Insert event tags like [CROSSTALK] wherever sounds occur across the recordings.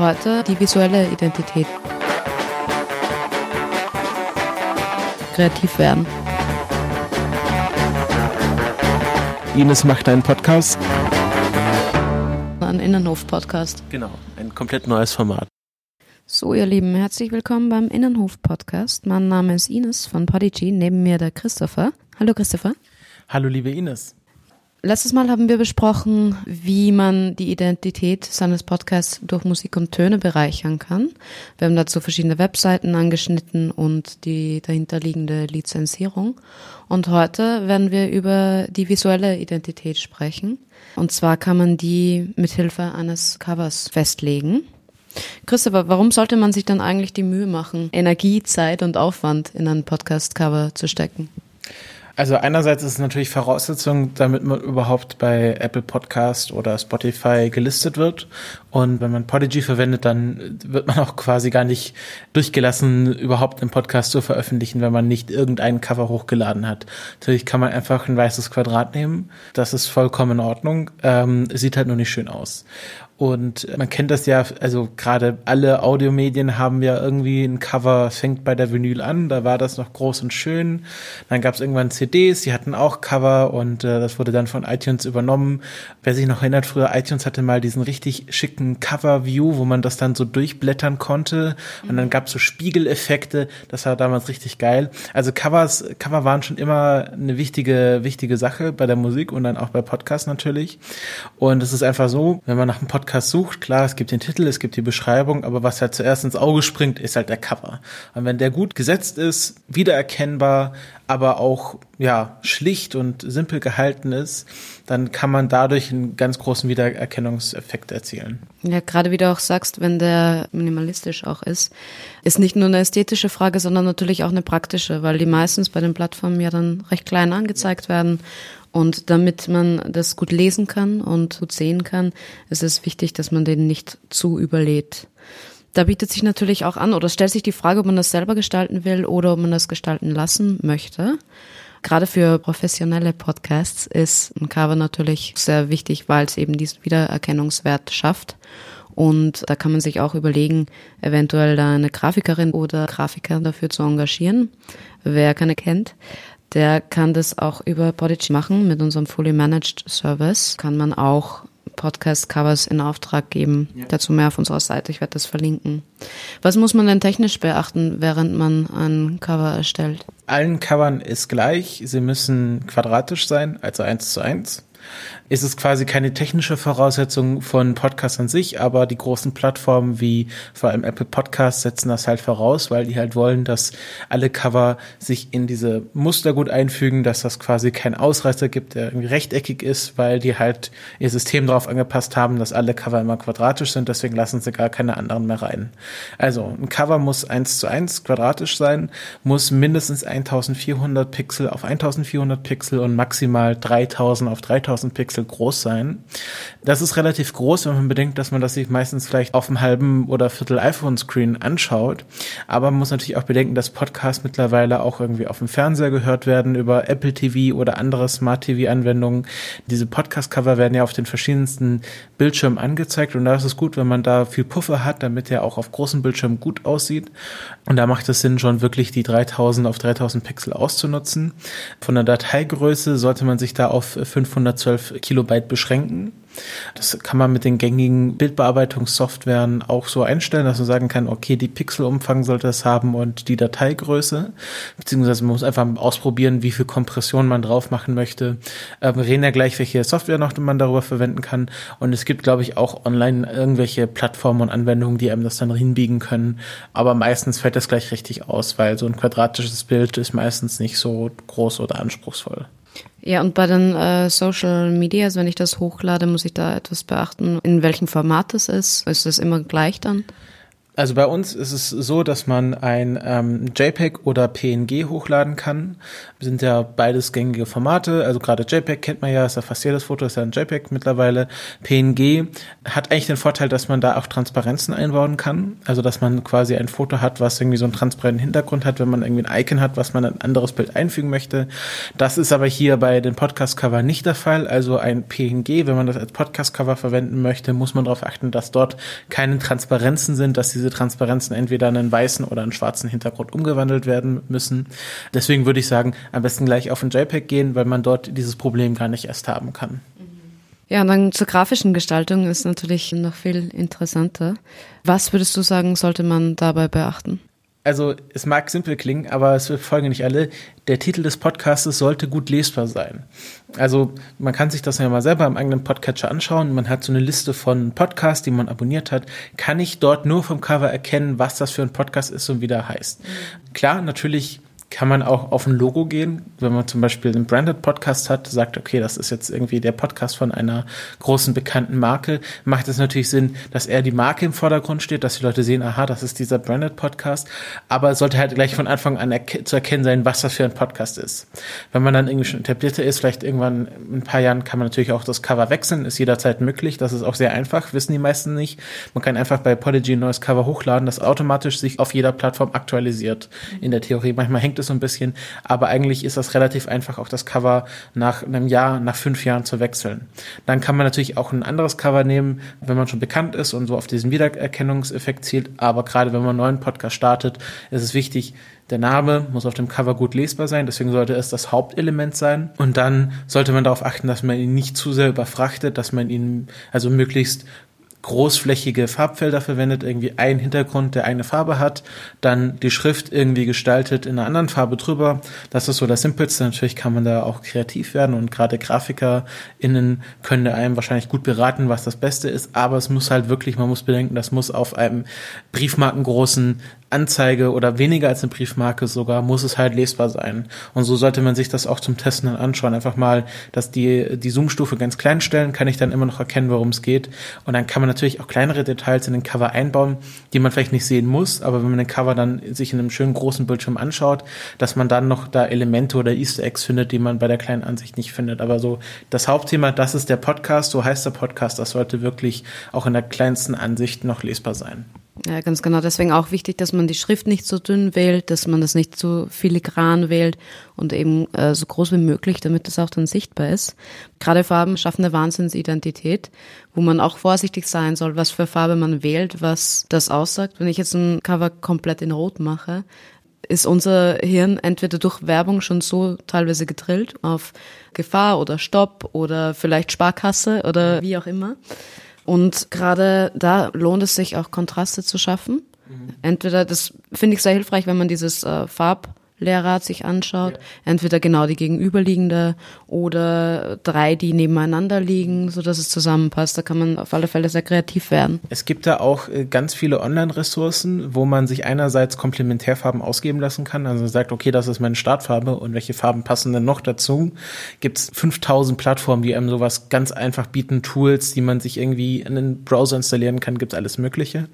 heute die visuelle Identität. Kreativ werden. Ines macht einen Podcast. Ein Innenhof-Podcast. Genau, ein komplett neues Format. So, ihr Lieben, herzlich willkommen beim Innenhof-Podcast. Mein Name ist Ines von Podigy, neben mir der Christopher. Hallo Christopher. Hallo liebe Ines. Letztes Mal haben wir besprochen, wie man die Identität seines Podcasts durch Musik und Töne bereichern kann. Wir haben dazu verschiedene Webseiten angeschnitten und die dahinterliegende Lizenzierung. Und heute werden wir über die visuelle Identität sprechen. Und zwar kann man die mithilfe eines Covers festlegen. Christopher, warum sollte man sich dann eigentlich die Mühe machen, Energie, Zeit und Aufwand in ein Podcast-Cover zu stecken? Also einerseits ist es natürlich Voraussetzung, damit man überhaupt bei Apple Podcast oder Spotify gelistet wird. Und wenn man Podigy verwendet, dann wird man auch quasi gar nicht durchgelassen, überhaupt einen Podcast zu veröffentlichen, wenn man nicht irgendein Cover hochgeladen hat. Natürlich kann man einfach ein weißes Quadrat nehmen. Das ist vollkommen in Ordnung. Ähm, sieht halt nur nicht schön aus. Und man kennt das ja, also gerade alle Audiomedien haben ja irgendwie ein Cover, fängt bei der Vinyl an, da war das noch groß und schön. Dann gab es irgendwann CDs, die hatten auch Cover und äh, das wurde dann von iTunes übernommen. Wer sich noch erinnert, früher iTunes hatte mal diesen richtig schicken Cover-View, wo man das dann so durchblättern konnte. Und dann gab es so Spiegeleffekte, das war damals richtig geil. Also Covers, Cover waren schon immer eine wichtige, wichtige Sache bei der Musik und dann auch bei Podcasts natürlich. Und es ist einfach so, wenn man nach einem Podcast Podcast sucht, klar, es gibt den Titel, es gibt die Beschreibung, aber was halt zuerst ins Auge springt, ist halt der Cover. Und wenn der gut gesetzt ist, wiedererkennbar, aber auch ja schlicht und simpel gehalten ist, dann kann man dadurch einen ganz großen Wiedererkennungseffekt erzielen. Ja, gerade wie du auch sagst, wenn der minimalistisch auch ist, ist nicht nur eine ästhetische Frage, sondern natürlich auch eine praktische, weil die meistens bei den Plattformen ja dann recht klein angezeigt werden und damit man das gut lesen kann und gut sehen kann, ist es wichtig, dass man den nicht zu überlädt. Da bietet sich natürlich auch an, oder stellt sich die Frage, ob man das selber gestalten will oder ob man das gestalten lassen möchte. Gerade für professionelle Podcasts ist ein Cover natürlich sehr wichtig, weil es eben diesen Wiedererkennungswert schafft. Und da kann man sich auch überlegen, eventuell da eine Grafikerin oder Grafiker dafür zu engagieren, wer keine kennt. Der kann das auch über Podigy machen mit unserem Fully Managed Service. Kann man auch Podcast-Covers in Auftrag geben. Ja. Dazu mehr auf unserer Seite. Ich werde das verlinken. Was muss man denn technisch beachten, während man ein Cover erstellt? Allen Covern ist gleich. Sie müssen quadratisch sein, also eins zu eins ist es quasi keine technische Voraussetzung von Podcasts an sich, aber die großen Plattformen wie vor allem Apple Podcasts setzen das halt voraus, weil die halt wollen, dass alle Cover sich in diese Muster gut einfügen, dass das quasi kein Ausreißer gibt, der irgendwie rechteckig ist, weil die halt ihr System darauf angepasst haben, dass alle Cover immer quadratisch sind, deswegen lassen sie gar keine anderen mehr rein. Also ein Cover muss eins zu eins quadratisch sein, muss mindestens 1400 Pixel auf 1400 Pixel und maximal 3000 auf 3000 Pixel Pixel groß sein. Das ist relativ groß, wenn man bedenkt, dass man das sich meistens vielleicht auf einem halben oder Viertel iPhone-Screen anschaut. Aber man muss natürlich auch bedenken, dass Podcasts mittlerweile auch irgendwie auf dem Fernseher gehört werden, über Apple TV oder andere Smart TV-Anwendungen. Diese Podcast-Cover werden ja auf den verschiedensten Bildschirmen angezeigt und da ist es gut, wenn man da viel Puffer hat, damit der auch auf großen Bildschirmen gut aussieht. Und da macht es Sinn, schon wirklich die 3000 auf 3000 Pixel auszunutzen. Von der Dateigröße sollte man sich da auf 512 Kilobyte beschränken. Das kann man mit den gängigen Bildbearbeitungssoftwaren auch so einstellen, dass man sagen kann, okay, die Pixelumfang sollte es haben und die Dateigröße. Beziehungsweise man muss einfach ausprobieren, wie viel Kompression man drauf machen möchte. Äh, wir reden ja gleich, welche Software noch man darüber verwenden kann. Und es gibt, glaube ich, auch online irgendwelche Plattformen und Anwendungen, die einem das dann hinbiegen können. Aber meistens fällt das gleich richtig aus, weil so ein quadratisches Bild ist meistens nicht so groß oder anspruchsvoll. Ja, und bei den äh, Social Medias, also wenn ich das hochlade, muss ich da etwas beachten, in welchem Format das ist. Ist das immer gleich dann? Also bei uns ist es so, dass man ein ähm, JPEG oder PNG hochladen kann. Sind ja beides gängige Formate. Also gerade JPEG kennt man ja, ist ja fast jedes Foto ist ja ein JPEG mittlerweile. PNG hat eigentlich den Vorteil, dass man da auch Transparenzen einbauen kann. Also dass man quasi ein Foto hat, was irgendwie so einen transparenten Hintergrund hat, wenn man irgendwie ein Icon hat, was man ein anderes Bild einfügen möchte. Das ist aber hier bei den Podcast-Cover nicht der Fall. Also ein PNG, wenn man das als Podcast-Cover verwenden möchte, muss man darauf achten, dass dort keine Transparenzen sind, dass diese Transparenzen entweder in einen weißen oder einen schwarzen Hintergrund umgewandelt werden müssen. Deswegen würde ich sagen, am besten gleich auf ein JPEG gehen, weil man dort dieses Problem gar nicht erst haben kann. Ja, und dann zur grafischen Gestaltung ist natürlich noch viel interessanter. Was würdest du sagen, sollte man dabei beachten? Also es mag simpel klingen, aber es folgen nicht alle. Der Titel des Podcasts sollte gut lesbar sein. Also man kann sich das ja mal selber im eigenen Podcatcher anschauen. Man hat so eine Liste von Podcasts, die man abonniert hat. Kann ich dort nur vom Cover erkennen, was das für ein Podcast ist und wie der heißt? Klar, natürlich kann man auch auf ein Logo gehen. Wenn man zum Beispiel einen Branded Podcast hat, sagt, okay, das ist jetzt irgendwie der Podcast von einer großen bekannten Marke, macht es natürlich Sinn, dass er die Marke im Vordergrund steht, dass die Leute sehen, aha, das ist dieser Branded Podcast. Aber es sollte halt gleich von Anfang an erke zu erkennen sein, was das für ein Podcast ist. Wenn man dann irgendwie schon etablierter ist, vielleicht irgendwann in ein paar Jahren kann man natürlich auch das Cover wechseln, ist jederzeit möglich. Das ist auch sehr einfach, wissen die meisten nicht. Man kann einfach bei Podigy ein neues Cover hochladen, das automatisch sich auf jeder Plattform aktualisiert. In der Theorie. Manchmal hängt es so ein bisschen, aber eigentlich ist das relativ einfach, auch das Cover nach einem Jahr, nach fünf Jahren zu wechseln. Dann kann man natürlich auch ein anderes Cover nehmen, wenn man schon bekannt ist und so auf diesen Wiedererkennungseffekt zielt. Aber gerade wenn man einen neuen Podcast startet, ist es wichtig, der Name muss auf dem Cover gut lesbar sein, deswegen sollte es das Hauptelement sein. Und dann sollte man darauf achten, dass man ihn nicht zu sehr überfrachtet, dass man ihn also möglichst großflächige Farbfelder verwendet, irgendwie ein Hintergrund, der eine Farbe hat, dann die Schrift irgendwie gestaltet in einer anderen Farbe drüber. Das ist so das Simpelste. Natürlich kann man da auch kreativ werden und gerade GrafikerInnen können einem wahrscheinlich gut beraten, was das Beste ist, aber es muss halt wirklich, man muss bedenken, das muss auf einem briefmarkengroßen Anzeige oder weniger als eine Briefmarke sogar, muss es halt lesbar sein. Und so sollte man sich das auch zum Testen dann anschauen. Einfach mal, dass die, die Zoom-Stufe ganz klein stellen, kann ich dann immer noch erkennen, worum es geht. Und dann kann man natürlich auch kleinere Details in den Cover einbauen, die man vielleicht nicht sehen muss, aber wenn man den Cover dann sich in einem schönen großen Bildschirm anschaut, dass man dann noch da Elemente oder Easter Eggs findet, die man bei der kleinen Ansicht nicht findet. Aber so das Hauptthema, das ist der Podcast, so heißt der Podcast, das sollte wirklich auch in der kleinsten Ansicht noch lesbar sein. Ja, ganz genau. Deswegen auch wichtig, dass man die Schrift nicht so dünn wählt, dass man das nicht zu filigran wählt und eben äh, so groß wie möglich, damit das auch dann sichtbar ist. Gerade Farben schaffen eine Wahnsinnsidentität, wo man auch vorsichtig sein soll, was für Farbe man wählt, was das aussagt. Wenn ich jetzt ein Cover komplett in Rot mache, ist unser Hirn entweder durch Werbung schon so teilweise gedrillt auf Gefahr oder Stopp oder vielleicht Sparkasse oder wie auch immer und gerade da lohnt es sich auch Kontraste zu schaffen. Mhm. Entweder, das finde ich sehr hilfreich, wenn man dieses äh, Farb Lehrrad sich anschaut, ja. entweder genau die gegenüberliegende oder drei, die nebeneinander liegen, so dass es zusammenpasst. Da kann man auf alle Fälle sehr kreativ werden. Es gibt da auch äh, ganz viele Online-Ressourcen, wo man sich einerseits Komplementärfarben ausgeben lassen kann. Also sagt, okay, das ist meine Startfarbe und welche Farben passen denn noch dazu? Gibt es 5000 Plattformen, die einem sowas ganz einfach bieten, Tools, die man sich irgendwie in den Browser installieren kann, gibt es alles Mögliche.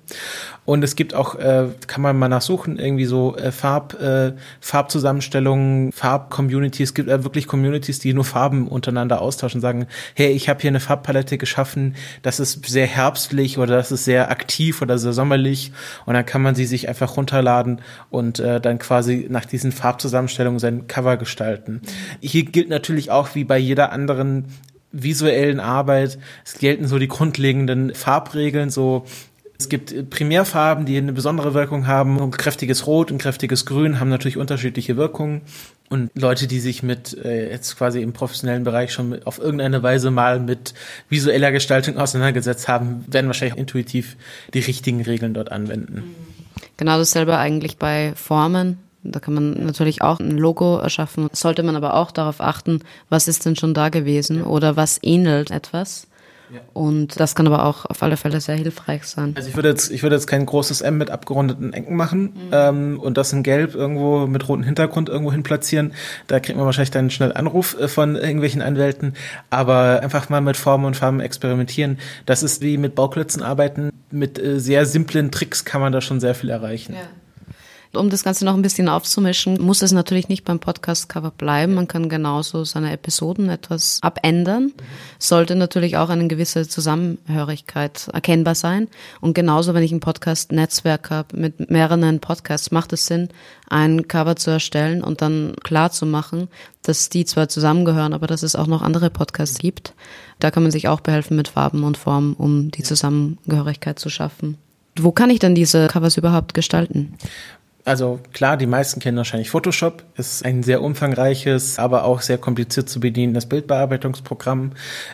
Und es gibt auch, äh, kann man mal nachsuchen, irgendwie so äh, Farb, äh, Farbzusammenstellungen, Farbcommunities. Es gibt wirklich Communities, die nur Farben untereinander austauschen, sagen, hey, ich habe hier eine Farbpalette geschaffen, das ist sehr herbstlich oder das ist sehr aktiv oder sehr sommerlich. Und dann kann man sie sich einfach runterladen und äh, dann quasi nach diesen Farbzusammenstellungen sein Cover gestalten. Hier gilt natürlich auch wie bei jeder anderen visuellen Arbeit, es gelten so die grundlegenden Farbregeln, so es gibt Primärfarben, die eine besondere Wirkung haben. Ein kräftiges Rot und kräftiges Grün haben natürlich unterschiedliche Wirkungen. Und Leute, die sich mit äh, jetzt quasi im professionellen Bereich schon auf irgendeine Weise mal mit visueller Gestaltung auseinandergesetzt haben, werden wahrscheinlich intuitiv die richtigen Regeln dort anwenden. Genau dasselbe eigentlich bei Formen. Da kann man natürlich auch ein Logo erschaffen. Sollte man aber auch darauf achten, was ist denn schon da gewesen oder was ähnelt etwas Und das kann aber auch auf alle Fälle sehr hilfreich sein. Also ich würde jetzt, ich würde jetzt kein großes M mit abgerundeten Ecken machen mhm. ähm, und das in Gelb irgendwo mit rotem Hintergrund irgendwo hin platzieren. Da kriegt man wahrscheinlich dann schnell Anruf äh, von irgendwelchen Anwälten. Aber einfach mal mit Formen und Farben experimentieren. Das ist wie mit Bauklötzen arbeiten. Mit äh, sehr simplen Tricks kann man da schon sehr viel erreichen. Ja. Um das Ganze noch ein bisschen aufzumischen, muss es natürlich nicht beim Podcast-Cover bleiben. Man kann genauso seine Episoden etwas abändern. Sollte natürlich auch eine gewisse Zusammenhörigkeit erkennbar sein. Und genauso, wenn ich ein Podcast-Netzwerk habe mit mehreren Podcasts, macht es Sinn, ein Cover zu erstellen und dann klar zu machen, dass die zwar zusammengehören, aber dass es auch noch andere Podcasts gibt. Da kann man sich auch behelfen mit Farben und Formen, um die Zusammengehörigkeit zu schaffen. Wo kann ich dann diese Covers überhaupt gestalten? Also klar, die meisten kennen wahrscheinlich Photoshop. Ist ein sehr umfangreiches, aber auch sehr kompliziert zu bedienendes Bildbearbeitungsprogramm.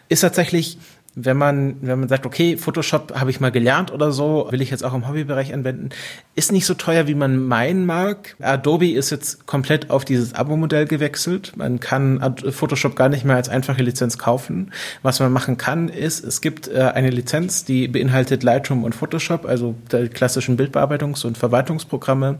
Ist tatsächlich wenn man, wenn man sagt, okay, Photoshop habe ich mal gelernt oder so, will ich jetzt auch im Hobbybereich anwenden, ist nicht so teuer, wie man meinen mag. Adobe ist jetzt komplett auf dieses Abo-Modell gewechselt. Man kann Photoshop gar nicht mehr als einfache Lizenz kaufen. Was man machen kann, ist, es gibt äh, eine Lizenz, die beinhaltet Lightroom und Photoshop, also die klassischen Bildbearbeitungs- und Verwaltungsprogramme,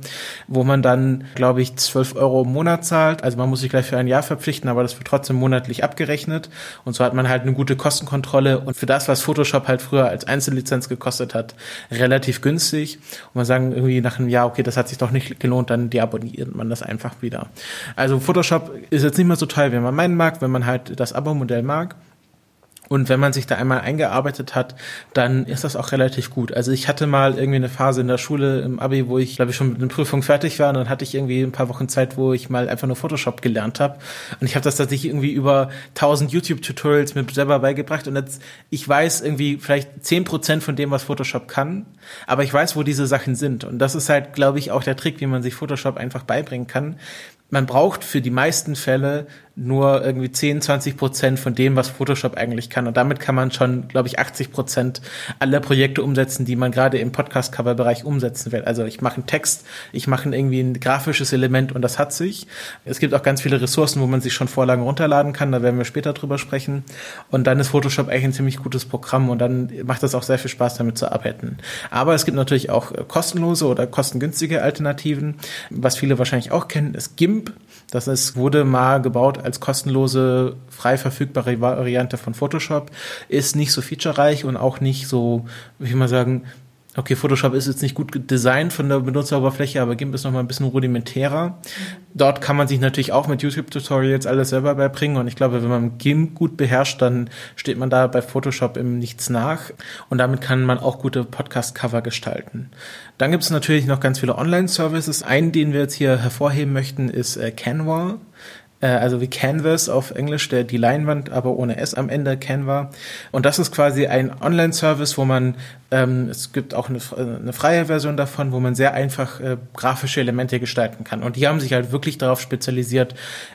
wo man dann, glaube ich, 12 Euro im Monat zahlt. Also man muss sich gleich für ein Jahr verpflichten, aber das wird trotzdem monatlich abgerechnet. Und so hat man halt eine gute Kostenkontrolle und für das, was Photoshop halt früher als Einzellizenz gekostet hat, relativ günstig. Und man sagen irgendwie nach einem Jahr, okay, das hat sich doch nicht gelohnt, dann deabonniert man das einfach wieder. Also Photoshop ist jetzt nicht mehr so teuer, wie man meinen mag, wenn man halt das Abo-Modell mag. Und wenn man sich da einmal eingearbeitet hat, dann ist das auch relativ gut. Also ich hatte mal irgendwie eine Phase in der Schule im Abi, wo ich, glaube ich, schon mit einer Prüfung fertig war. Und dann hatte ich irgendwie ein paar Wochen Zeit, wo ich mal einfach nur Photoshop gelernt habe. Und ich habe das tatsächlich irgendwie über 1000 YouTube-Tutorials mir selber beigebracht. Und jetzt, ich weiß irgendwie vielleicht 10% von dem, was Photoshop kann. Aber ich weiß, wo diese Sachen sind. Und das ist halt, glaube ich, auch der Trick, wie man sich Photoshop einfach beibringen kann man braucht für die meisten Fälle nur irgendwie 10, 20 Prozent von dem, was Photoshop eigentlich kann. Und damit kann man schon, glaube ich, 80 Prozent aller Projekte umsetzen, die man gerade im Podcast-Cover-Bereich umsetzen will. Also ich mache einen Text, ich mache irgendwie ein grafisches Element und das hat sich. Es gibt auch ganz viele Ressourcen, wo man sich schon Vorlagen runterladen kann. Da werden wir später drüber sprechen. Und dann ist Photoshop eigentlich ein ziemlich gutes Programm und dann macht das auch sehr viel Spaß, damit zu arbeiten. Aber es gibt natürlich auch kostenlose oder kostengünstige Alternativen. Was viele wahrscheinlich auch kennen, ist GIMP. Das ist, wurde mal gebaut als kostenlose, frei verfügbare Variante von Photoshop. Ist nicht so featurereich und auch nicht so, wie ich mal sagen, Okay, Photoshop ist jetzt nicht gut designt von der Benutzeroberfläche, aber GIMP ist noch mal ein bisschen rudimentärer. Dort kann man sich natürlich auch mit YouTube-Tutorials alles selber beibringen und ich glaube, wenn man GIMP gut beherrscht, dann steht man da bei Photoshop im Nichts nach und damit kann man auch gute Podcast-Cover gestalten. Dann gibt es natürlich noch ganz viele Online-Services. Einen, den wir jetzt hier hervorheben möchten, ist äh, Canva äh, also wie Canvas auf Englisch, der, die Leinwand, aber ohne S am Ende, Canva. Und das ist quasi ein Online-Service, wo man, ähm, es gibt auch eine, eine freie Version davon, wo man sehr einfach äh, grafische Elemente gestalten kann. Und die haben sich halt wirklich darauf spezialisiert,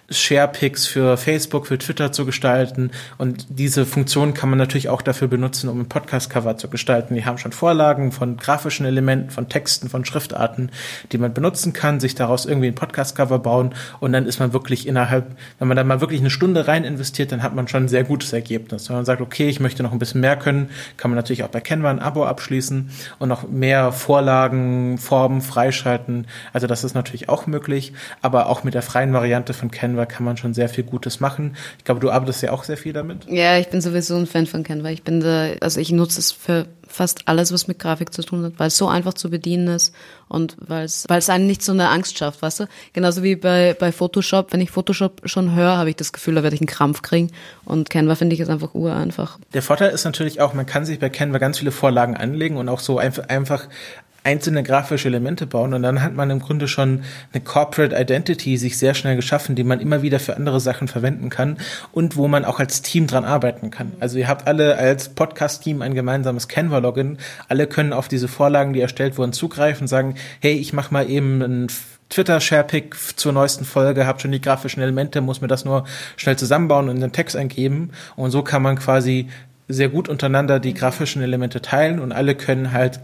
Sharepics für Facebook, für Twitter zu gestalten. Und diese Funktion kann man natürlich auch dafür benutzen, um ein Podcast-Cover zu gestalten. Die haben schon Vorlagen von grafischen Elementen, von Texten, von Schriftarten, die man benutzen kann, sich daraus irgendwie ein Podcast-Cover bauen und dann ist man wirklich innerhalb innerhalb, wenn man da mal wirklich eine Stunde rein investiert, dann hat man schon ein sehr gutes Ergebnis. Wenn man sagt, okay, ich möchte noch ein bisschen mehr können, kann man natürlich auch bei Canva ein Abo abschließen und noch mehr Vorlagen, Formen freischalten. Also das ist natürlich auch möglich, aber auch mit der freien Variante von Canva kann man schon sehr viel Gutes machen. Ich glaube, du arbeitest ja auch sehr viel damit. Ja, ich bin sowieso ein Fan von Canva. Ich bin da, also ich nutze es für fast alles, was mit Grafik zu tun hat, weil es so einfach zu bedienen ist und weil es, einen nicht so eine Angst schafft, weißt du? Genauso wie bei, bei Photoshop. Wenn ich Photoshop schon höre, habe ich das Gefühl, da werde ich einen Krampf kriegen. Und Canva finde ich jetzt einfach ureinfach. Der Vorteil ist natürlich auch, man kann sich bei Canva ganz viele Vorlagen anlegen und auch so einfach, einfach einzelne grafische Elemente bauen und dann hat man im Grunde schon eine Corporate Identity sich sehr schnell geschaffen, die man immer wieder für andere Sachen verwenden kann und wo man auch als Team dran arbeiten kann. Also ihr habt alle als Podcast-Team ein gemeinsames Canva-Login. Alle können auf diese Vorlagen, die erstellt wurden, zugreifen, sagen, hey, ich mache mal eben ein Twitter-Sharepick zur neuesten Folge, habe schon die grafischen Elemente, muss mir das nur schnell zusammenbauen und den Text eingeben. Und so kann man quasi sehr gut untereinander die grafischen Elemente teilen und alle können halt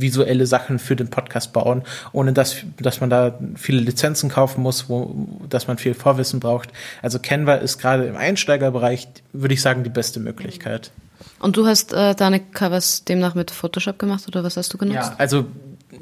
visuelle Sachen für den Podcast bauen, ohne dass, dass man da viele Lizenzen kaufen muss, wo, dass man viel Vorwissen braucht. Also Canva ist gerade im Einsteigerbereich, würde ich sagen, die beste Möglichkeit. Und du hast äh, deine Covers demnach mit Photoshop gemacht oder was hast du genutzt? Ja, also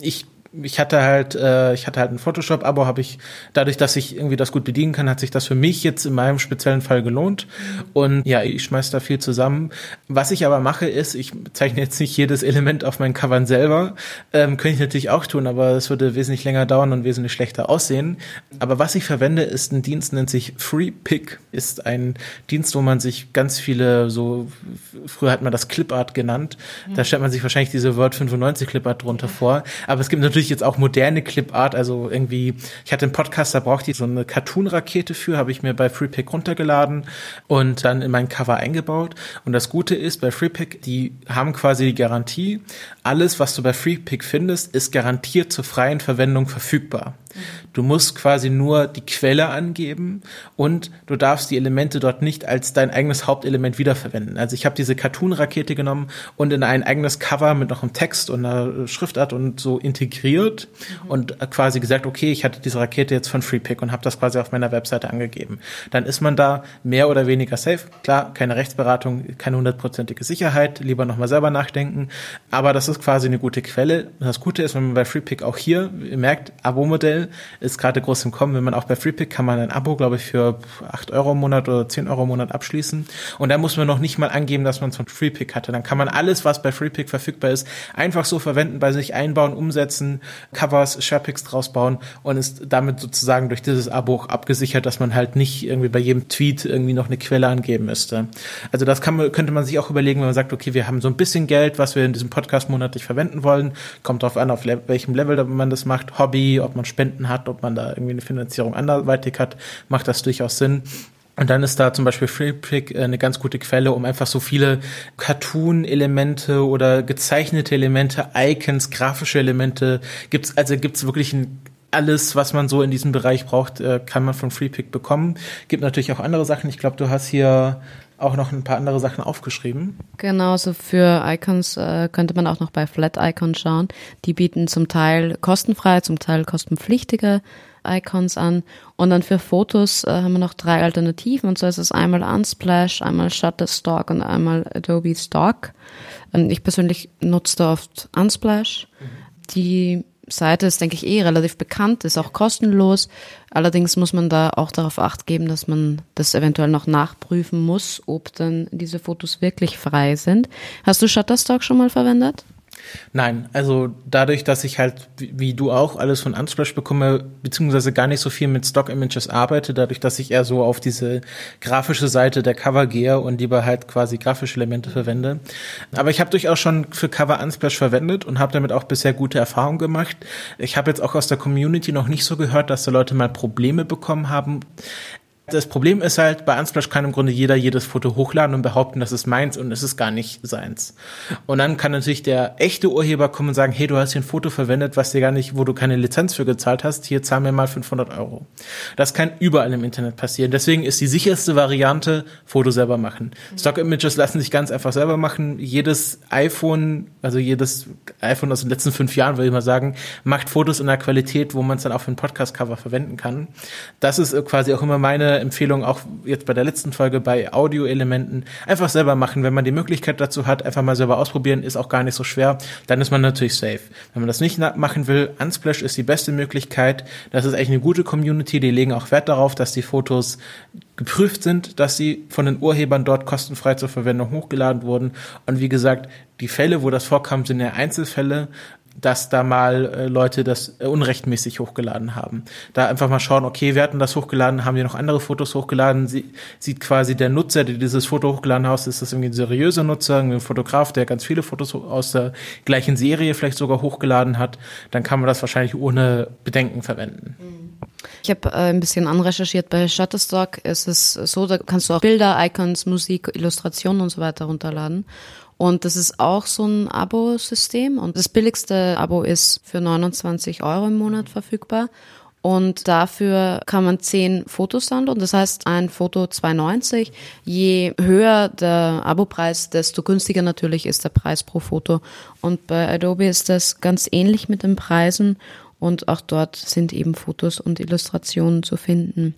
ich ich hatte halt, äh, ich hatte halt ein Photoshop-Abo, habe ich, dadurch, dass ich irgendwie das gut bedienen kann, hat sich das für mich jetzt in meinem speziellen Fall gelohnt. Und ja, ich schmeiß da viel zusammen. Was ich aber mache, ist, ich zeichne jetzt nicht jedes Element auf meinen Covern selber. Ähm, könnte ich natürlich auch tun, aber es würde wesentlich länger dauern und wesentlich schlechter aussehen. Aber was ich verwende, ist ein Dienst, nennt sich FreePick. Ist ein Dienst, wo man sich ganz viele, so, früher hat man das Clipart genannt. Da stellt man sich wahrscheinlich diese Word 95 Clipart drunter vor. Aber es gibt natürlich natürlich jetzt auch moderne Clipart, also irgendwie, ich hatte einen Podcast, da brauchte ich so eine Cartoon-Rakete für, habe ich mir bei FreePick runtergeladen und dann in mein Cover eingebaut. Und das Gute ist, bei FreePick, die haben quasi die Garantie, alles, was du bei FreePick findest, ist garantiert zur freien Verwendung verfügbar. Du musst quasi nur die Quelle angeben und du darfst die Elemente dort nicht als dein eigenes Hauptelement wiederverwenden. Also ich habe diese Cartoon-Rakete genommen und in ein eigenes Cover mit noch einem Text und einer Schriftart und so integriert mhm. und quasi gesagt, okay, ich hatte diese Rakete jetzt von FreePick und habe das quasi auf meiner Webseite angegeben. Dann ist man da mehr oder weniger safe. Klar, keine Rechtsberatung, keine hundertprozentige Sicherheit, lieber nochmal selber nachdenken. Aber das ist quasi eine gute Quelle. Das Gute ist, wenn man bei FreePick auch hier, ihr merkt, Abo-Modell, ist gerade groß im Kommen. Wenn man auch bei FreePick kann man ein Abo, glaube ich, für 8 Euro im Monat oder 10 Euro im Monat abschließen. Und da muss man noch nicht mal angeben, dass man es von FreePick hatte. Dann kann man alles, was bei FreePick verfügbar ist, einfach so verwenden, bei sich einbauen, umsetzen, Covers, Sharepicks draus bauen und ist damit sozusagen durch dieses Abo abgesichert, dass man halt nicht irgendwie bei jedem Tweet irgendwie noch eine Quelle angeben müsste. Also das man, könnte man sich auch überlegen, wenn man sagt, okay, wir haben so ein bisschen Geld, was wir in diesem Podcast monatlich verwenden wollen. Kommt darauf an, auf welchem Level man das macht. Hobby, ob man Spenden hat, ob man da irgendwie eine Finanzierung anderweitig hat, macht das durchaus Sinn. Und dann ist da zum Beispiel FreePick äh, eine ganz gute Quelle, um einfach so viele Cartoon-Elemente oder gezeichnete Elemente, Icons, grafische Elemente, gibt's, also gibt's wirklich ein alles, was man so in diesem Bereich braucht, äh, kann man von FreePick bekommen. Gibt natürlich auch andere Sachen. Ich glaube, du hast hier auch noch ein paar andere Sachen aufgeschrieben. Genau, so für Icons äh, könnte man auch noch bei Flat Icons schauen. Die bieten zum Teil kostenfrei, zum Teil kostenpflichtige Icons an. Und dann für Fotos äh, haben wir noch drei Alternativen. Und zwar ist es einmal Unsplash, einmal Shutterstock und einmal Adobe Stock. Ähm, ich persönlich nutze da oft Unsplash. Mhm. Die Seite ist, denke ich, eh relativ bekannt, ist auch kostenlos. Allerdings muss man da auch darauf acht geben, dass man das eventuell noch nachprüfen muss, ob dann diese Fotos wirklich frei sind. Hast du Shutterstock schon mal verwendet? Nein, also dadurch, dass ich halt, wie du auch, alles von Unsplash bekomme, beziehungsweise gar nicht so viel mit Stock Images arbeite, dadurch, dass ich eher so auf diese grafische Seite der Cover gehe und lieber halt quasi grafische Elemente verwende. Aber ich habe durchaus schon für Cover Unsplash verwendet und habe damit auch bisher gute Erfahrungen gemacht. Ich habe jetzt auch aus der Community noch nicht so gehört, dass da Leute mal Probleme bekommen haben. Das Problem ist halt, bei Unsplash kann im Grunde jeder jedes Foto hochladen und behaupten, das ist meins und es ist gar nicht seins. Und dann kann natürlich der echte Urheber kommen und sagen, hey, du hast hier ein Foto verwendet, was dir gar nicht, wo du keine Lizenz für gezahlt hast, hier zahl mir mal 500 Euro. Das kann überall im Internet passieren. Deswegen ist die sicherste Variante, Foto selber machen. Mhm. Stock Images lassen sich ganz einfach selber machen. Jedes iPhone, also jedes iPhone aus den letzten fünf Jahren, würde ich mal sagen, macht Fotos in einer Qualität, wo man es dann auch für ein Podcast-Cover verwenden kann. Das ist quasi auch immer meine Empfehlung auch jetzt bei der letzten Folge bei Audioelementen. Einfach selber machen. Wenn man die Möglichkeit dazu hat, einfach mal selber ausprobieren, ist auch gar nicht so schwer. Dann ist man natürlich safe. Wenn man das nicht machen will, Unsplash ist die beste Möglichkeit. Das ist echt eine gute Community. Die legen auch Wert darauf, dass die Fotos geprüft sind, dass sie von den Urhebern dort kostenfrei zur Verwendung hochgeladen wurden. Und wie gesagt, die Fälle, wo das vorkam, sind ja Einzelfälle dass da mal äh, Leute das äh, unrechtmäßig hochgeladen haben. Da einfach mal schauen, okay, wir hatten das hochgeladen, haben wir noch andere Fotos hochgeladen, Sie, sieht quasi der Nutzer, der dieses Foto hochgeladen hat, ist das irgendwie ein seriöser Nutzer, ein Fotograf, der ganz viele Fotos aus der gleichen Serie vielleicht sogar hochgeladen hat, dann kann man das wahrscheinlich ohne Bedenken verwenden. Ich habe äh, ein bisschen anrecherchiert bei Shutterstock. Es ist so, da kannst du auch Bilder, Icons, Musik, Illustrationen und so weiter runterladen. Und das ist auch so ein Abo-System. Und das billigste Abo ist für 29 Euro im Monat verfügbar. Und dafür kann man zehn Fotos downloaden. Das heißt, ein Foto 2,90. Je höher der Abopreis, desto günstiger natürlich ist der Preis pro Foto. Und bei Adobe ist das ganz ähnlich mit den Preisen. Und auch dort sind eben Fotos und Illustrationen zu finden.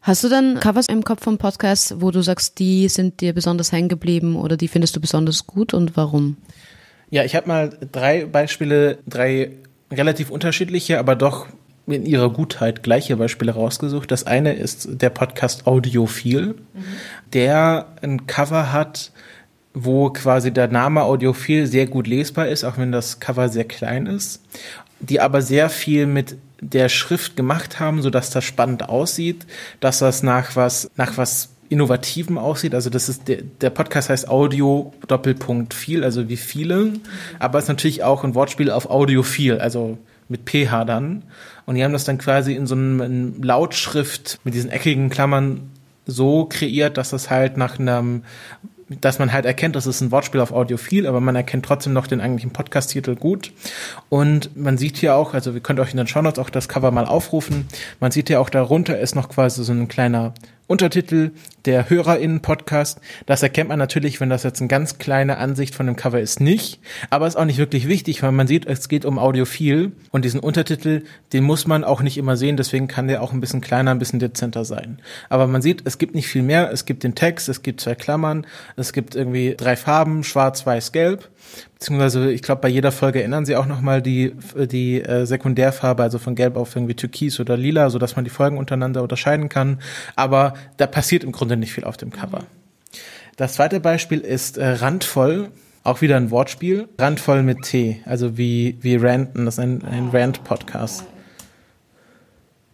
Hast du dann Covers im Kopf vom Podcast, wo du sagst, die sind dir besonders hängen geblieben oder die findest du besonders gut und warum? Ja, ich habe mal drei Beispiele, drei relativ unterschiedliche, aber doch in ihrer Gutheit gleiche Beispiele rausgesucht. Das eine ist der Podcast Audiophil, mhm. der ein Cover hat, wo quasi der Name Audiophil sehr gut lesbar ist, auch wenn das Cover sehr klein ist, die aber sehr viel mit der Schrift gemacht haben, so dass das spannend aussieht, dass das nach was, nach was Innovativen aussieht. Also das ist der, der Podcast heißt Audio Doppelpunkt viel, also wie viele, aber es ist natürlich auch ein Wortspiel auf Audiophil, also mit PH dann. Und die haben das dann quasi in so einem Lautschrift mit diesen eckigen Klammern so kreiert, dass das halt nach einem dass man halt erkennt, das ist ein Wortspiel auf Audiophil, aber man erkennt trotzdem noch den eigentlichen Podcast-Titel gut. Und man sieht hier auch, also wir könnt euch in den Shownotes auch das Cover mal aufrufen. Man sieht hier auch darunter ist noch quasi so ein kleiner Untertitel, der HörerInnen-Podcast. Das erkennt man natürlich, wenn das jetzt eine ganz kleine Ansicht von dem Cover ist, nicht. Aber ist auch nicht wirklich wichtig, weil man sieht, es geht um Audiophil und diesen Untertitel, den muss man auch nicht immer sehen, deswegen kann der auch ein bisschen kleiner, ein bisschen dezenter sein. Aber man sieht, es gibt nicht viel mehr. Es gibt den Text, es gibt zwei Klammern, es gibt irgendwie drei Farben, schwarz, weiß, gelb. Beziehungsweise, ich glaube, bei jeder Folge ändern sie auch nochmal die, die äh, Sekundärfarbe, also von gelb auf irgendwie türkis oder lila, so dass man die Folgen untereinander unterscheiden kann. Aber da passiert im Grunde nicht viel auf dem Cover. Das zweite Beispiel ist äh, Randvoll. Auch wieder ein Wortspiel. Randvoll mit T, also wie, wie Ranten, das ist ein, ein Rant-Podcast.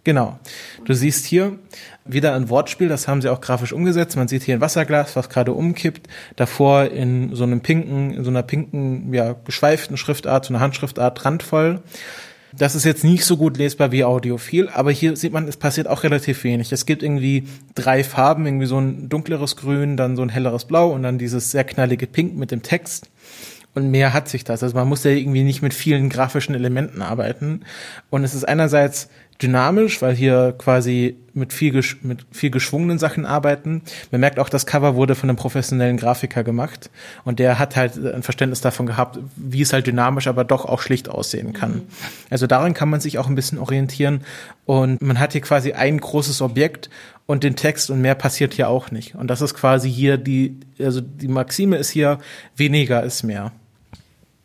Genau. Du siehst hier wieder ein Wortspiel, das haben sie auch grafisch umgesetzt. Man sieht hier ein Wasserglas, was gerade umkippt. Davor in so einem pinken, in so einer pinken, ja, geschweiften Schriftart, so einer Handschriftart randvoll. Das ist jetzt nicht so gut lesbar wie Audiophil, aber hier sieht man, es passiert auch relativ wenig. Es gibt irgendwie drei Farben, irgendwie so ein dunkleres Grün, dann so ein helleres Blau und dann dieses sehr knallige Pink mit dem Text. Und mehr hat sich das. Also man muss ja irgendwie nicht mit vielen grafischen Elementen arbeiten. Und es ist einerseits dynamisch, weil hier quasi mit viel, mit viel geschwungenen Sachen arbeiten. Man merkt auch, das Cover wurde von einem professionellen Grafiker gemacht und der hat halt ein Verständnis davon gehabt, wie es halt dynamisch, aber doch auch schlicht aussehen kann. Mhm. Also daran kann man sich auch ein bisschen orientieren und man hat hier quasi ein großes Objekt und den Text und mehr passiert hier auch nicht. Und das ist quasi hier die, also die Maxime ist hier, weniger ist mehr.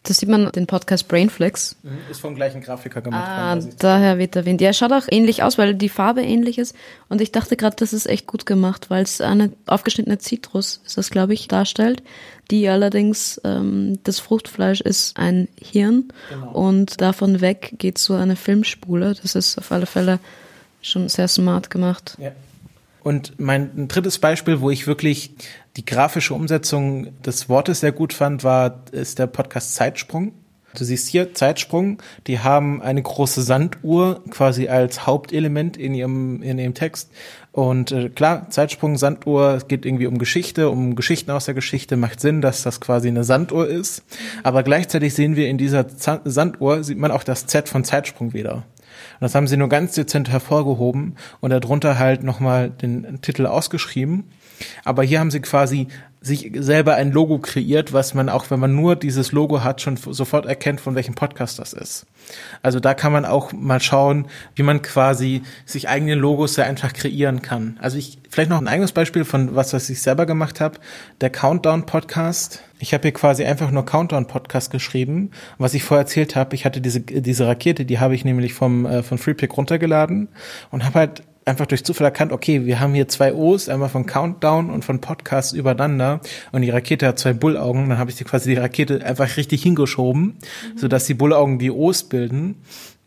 Das sieht man den Podcast Brainflex. Mhm, ist vom gleichen Grafiker gemacht. Ah, worden, daher wird erwähnt. Ja, schaut auch ähnlich aus, weil die Farbe ähnlich ist. Und ich dachte gerade, das ist echt gut gemacht, weil es eine aufgeschnittene Zitrus ist das, glaube ich, darstellt. Die allerdings, ähm, das Fruchtfleisch ist ein Hirn. Genau. Und davon weg geht so eine Filmspule. Das ist auf alle Fälle schon sehr smart gemacht. Ja. Und mein drittes Beispiel, wo ich wirklich die grafische Umsetzung des Wortes sehr gut fand, war, ist der Podcast Zeitsprung. Du siehst hier Zeitsprung, die haben eine große Sanduhr quasi als Hauptelement in ihrem, in ihrem Text. Und äh, klar, Zeitsprung, Sanduhr, es geht irgendwie um Geschichte, um Geschichten aus der Geschichte, macht Sinn, dass das quasi eine Sanduhr ist. Aber gleichzeitig sehen wir in dieser Z Sanduhr, sieht man auch das Z von Zeitsprung wieder. Und das haben sie nur ganz dezent hervorgehoben und darunter halt nochmal den Titel ausgeschrieben. Aber hier haben sie quasi sich selber ein Logo kreiert, was man auch, wenn man nur dieses Logo hat, schon sofort erkennt, von welchem Podcast das ist. Also da kann man auch mal schauen, wie man quasi sich eigene Logos sehr einfach kreieren kann. Also ich, vielleicht noch ein eigenes Beispiel von was, was ich selber gemacht habe. Der Countdown Podcast. Ich habe hier quasi einfach nur Countdown Podcast geschrieben. Was ich vorher erzählt habe, ich hatte diese, diese Rakete, die habe ich nämlich vom, äh, von FreePick runtergeladen und habe halt einfach durch Zufall erkannt, okay, wir haben hier zwei O's, einmal von Countdown und von Podcast übereinander und die Rakete hat zwei Bullaugen, dann habe ich die quasi die Rakete einfach richtig hingeschoben, mhm. sodass die Bullaugen die O's bilden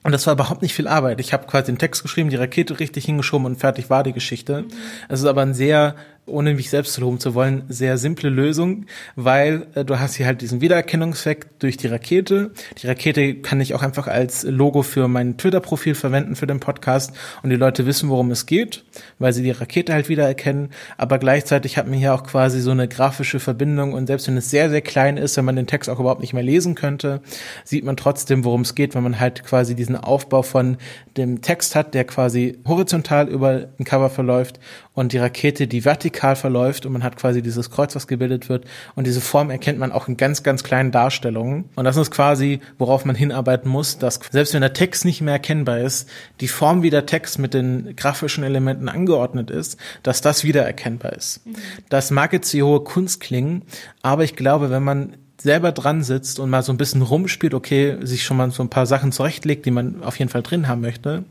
und das war überhaupt nicht viel Arbeit. Ich habe quasi den Text geschrieben, die Rakete richtig hingeschoben und fertig war die Geschichte. Es ist aber ein sehr, ohne mich selbst zu loben zu wollen, sehr simple Lösung, weil äh, du hast hier halt diesen Wiedererkennungseffekt durch die Rakete. Die Rakete kann ich auch einfach als Logo für mein Twitter-Profil verwenden für den Podcast und die Leute wissen, worum es geht, weil sie die Rakete halt wiedererkennen. Aber gleichzeitig hat man hier auch quasi so eine grafische Verbindung und selbst wenn es sehr, sehr klein ist, wenn man den Text auch überhaupt nicht mehr lesen könnte, sieht man trotzdem, worum es geht, wenn man halt quasi diesen Aufbau von dem Text hat, der quasi horizontal über ein Cover verläuft und die Rakete, die vertikal verläuft und man hat quasi dieses Kreuz, was gebildet wird. Und diese Form erkennt man auch in ganz, ganz kleinen Darstellungen. Und das ist quasi, worauf man hinarbeiten muss, dass selbst wenn der Text nicht mehr erkennbar ist, die Form, wie der Text mit den grafischen Elementen angeordnet ist, dass das wieder erkennbar ist. Mhm. Das mag jetzt die hohe Kunst klingen, aber ich glaube, wenn man selber dran sitzt und mal so ein bisschen rumspielt, okay, sich schon mal so ein paar Sachen zurechtlegt, die man auf jeden Fall drin haben möchte,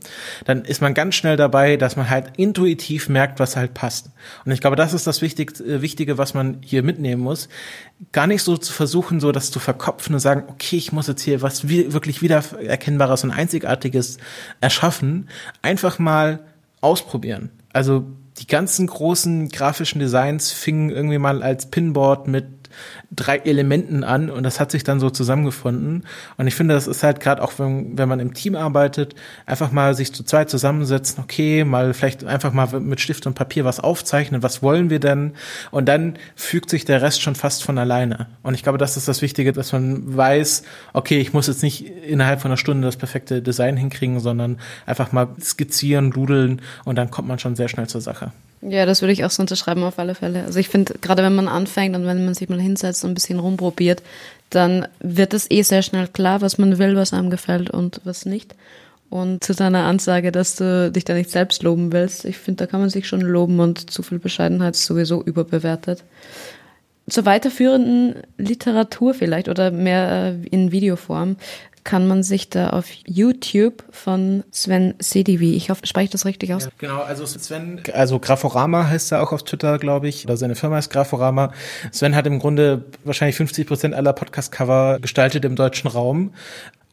dann ist man ganz schnell dabei, dass man halt intuitiv merkt, was halt passt. Und ich glaube, das ist das äh, Wichtige, was man hier mitnehmen muss. Gar nicht so zu versuchen, so das zu verkopfen und sagen, okay, ich muss jetzt hier was wirklich wiedererkennbares und einzigartiges erschaffen. Einfach mal ausprobieren. Also die ganzen großen grafischen Designs fingen irgendwie mal als Pinboard mit drei Elementen an und das hat sich dann so zusammengefunden. Und ich finde, das ist halt gerade auch, wenn, wenn man im Team arbeitet, einfach mal sich zu zweit zusammensetzen, okay, mal vielleicht einfach mal mit Stift und Papier was aufzeichnen, was wollen wir denn? Und dann fügt sich der Rest schon fast von alleine. Und ich glaube, das ist das Wichtige, dass man weiß, okay, ich muss jetzt nicht innerhalb von einer Stunde das perfekte Design hinkriegen, sondern einfach mal skizzieren, dudeln und dann kommt man schon sehr schnell zur Sache. Ja, das würde ich auch so unterschreiben auf alle Fälle. Also ich finde, gerade wenn man anfängt und wenn man sich mal hinsetzt und ein bisschen rumprobiert, dann wird es eh sehr schnell klar, was man will, was einem gefällt und was nicht. Und zu deiner Ansage, dass du dich da nicht selbst loben willst, ich finde, da kann man sich schon loben und zu viel Bescheidenheit ist sowieso überbewertet. Zur weiterführenden Literatur vielleicht oder mehr äh, in Videoform kann man sich da auf YouTube von Sven Sedivi, ich hoffe, spreche ich das richtig aus? Ja, genau, also Sven, also Graforama heißt er auch auf Twitter, glaube ich, oder seine Firma ist Graforama. Sven hat im Grunde wahrscheinlich 50 Prozent aller Podcast-Cover gestaltet im deutschen Raum.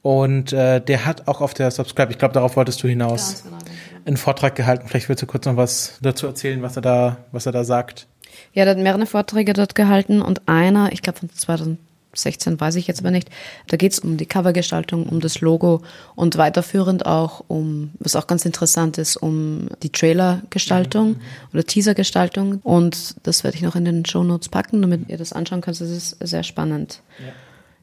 Und äh, der hat auch auf der Subscribe, ich glaube, darauf wolltest du hinaus, genau, einen Vortrag gehalten. Vielleicht willst du kurz noch was dazu erzählen, was er da, was er da sagt. Ja, er hat mehrere Vorträge dort gehalten und einer, ich glaube von 2000 16 weiß ich jetzt aber nicht. Da geht es um die Covergestaltung, um das Logo und weiterführend auch um, was auch ganz interessant ist, um die Trailergestaltung mhm. oder Teasergestaltung. Und das werde ich noch in den Show Notes packen, damit ihr das anschauen könnt. Das ist sehr spannend. Ja.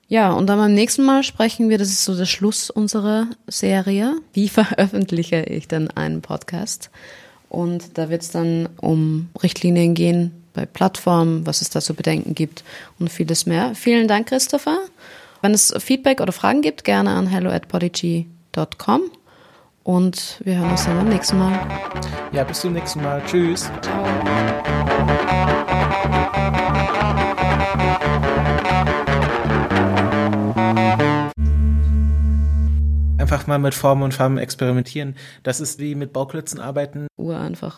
Ja, und dann beim nächsten Mal sprechen wir, das ist so der Schluss unserer Serie. Wie [LAUGHS] veröffentliche ich denn einen Podcast? Und da wird es dann um Richtlinien gehen, bei Plattformen, was es da zu bedenken gibt und vieles mehr. Vielen Dank, Christopher. Wenn es Feedback oder Fragen gibt, gerne an hello at podigy.com und wir hören uns dann beim nächsten Mal. Ja, bis zum nächsten Mal. Tschüss. Ciao. einfach mal mit Formen und Farben experimentieren. Das ist wie mit Bauklötzen arbeiten. Ureinfach.